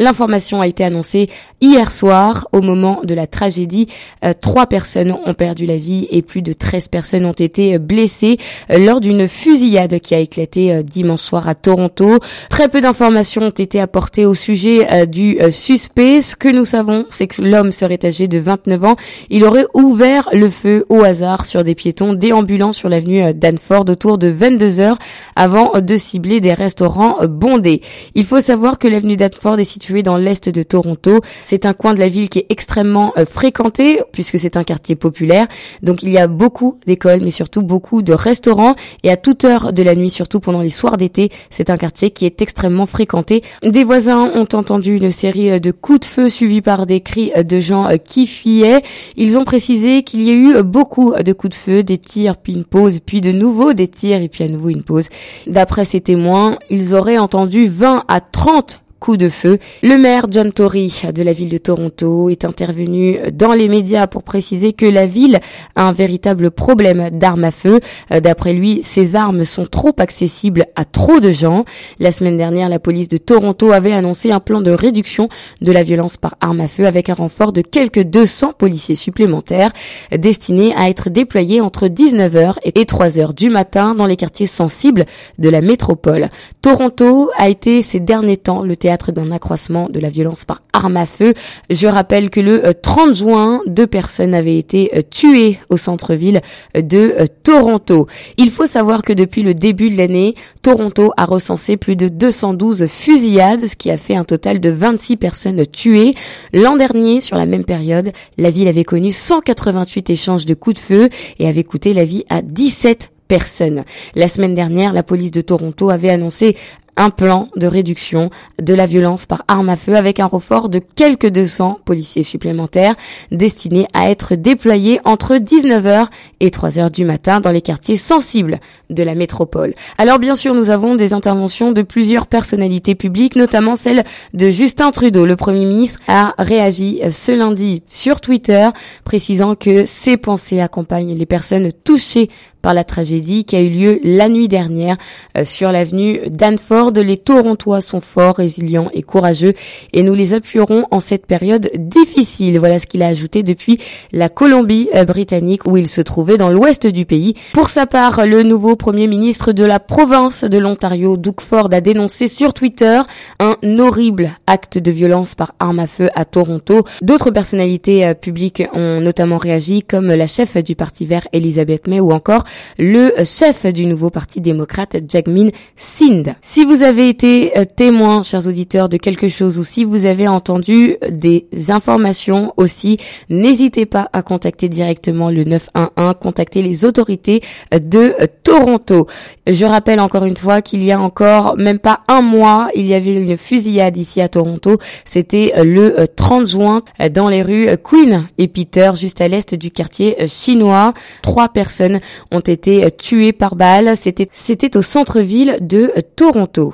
L'information a été annoncée hier soir au moment de la tragédie. Euh, trois personnes ont perdu la vie et plus de 13 personnes ont été blessées euh, lors d'une fusillade qui a éclaté euh, dimanche soir à Toronto. Très peu d'informations ont été apportées au sujet du suspect. Ce que nous savons, c'est que l'homme serait âgé de 29 ans. Il aurait ouvert le feu au hasard sur des piétons déambulant sur l'avenue Danford autour de 22 heures avant de cibler des restaurants bondés. Il faut savoir que l'avenue Danford est située dans l'est de Toronto. C'est un coin de la ville qui est extrêmement fréquenté puisque c'est un quartier populaire. Donc il y a beaucoup d'écoles, mais surtout beaucoup de restaurants. Et à toute heure de la nuit, surtout pendant les soirs d'été, c'est un quartier qui est extrêmement fréquenté. Des voisins ont entendu une série de coups de feu suivis par des cris de gens qui fuyaient. Ils ont précisé qu'il y a eu beaucoup de coups de feu, des tirs, puis une pause, puis de nouveau des tirs et puis à nouveau une pause. D'après ces témoins, ils auraient entendu 20 à 30 coup de feu. Le maire John Tory de la ville de Toronto est intervenu dans les médias pour préciser que la ville a un véritable problème d'armes à feu. D'après lui, ces armes sont trop accessibles à trop de gens. La semaine dernière, la police de Toronto avait annoncé un plan de réduction de la violence par armes à feu avec un renfort de quelques 200 policiers supplémentaires destinés à être déployés entre 19h et 3h du matin dans les quartiers sensibles de la métropole. Toronto a été ces derniers temps le théâtre d'un accroissement de la violence par arme à feu. Je rappelle que le 30 euh, juin, deux personnes avaient été euh, tuées au centre-ville euh, de Toronto. Il faut savoir que depuis le début de l'année, Toronto a recensé plus de 212 fusillades, ce qui a fait un total de 26 personnes tuées. L'an dernier, sur la même période, la ville avait connu 188 échanges de coups de feu et avait coûté la vie à 17 personnes. La semaine dernière, la police de Toronto avait annoncé un plan de réduction de la violence par arme à feu avec un renfort de quelques 200 policiers supplémentaires destinés à être déployés entre 19h et 3h du matin dans les quartiers sensibles de la métropole. Alors bien sûr, nous avons des interventions de plusieurs personnalités publiques, notamment celle de Justin Trudeau. Le Premier ministre a réagi ce lundi sur Twitter, précisant que ses pensées accompagnent les personnes touchées par la tragédie qui a eu lieu la nuit dernière euh, sur l'avenue Danford. Les Torontois sont forts, résilients et courageux et nous les appuierons en cette période difficile. Voilà ce qu'il a ajouté depuis la Colombie-Britannique où il se trouvait dans l'ouest du pays. Pour sa part, le nouveau premier ministre de la province de l'Ontario, Doug Ford, a dénoncé sur Twitter un horrible acte de violence par arme à feu à Toronto. D'autres personnalités euh, publiques ont notamment réagi, comme la chef du Parti vert, Elizabeth May, ou encore le chef du nouveau Parti démocrate, Jagmeet Singh. Si vous avez été euh, témoin, chers auditeurs, de quelque chose ou si vous avez entendu des informations aussi, n'hésitez pas à contacter directement le 911, contacter les autorités de Toronto je rappelle encore une fois qu'il y a encore même pas un mois, il y avait une fusillade ici à Toronto. C'était euh, le 30 euh, juin euh, dans les rues Queen et Peter, juste à l'est du quartier chinois. Trois personnes ont été tuées par balle. C'était, c'était au centre-ville de Toronto.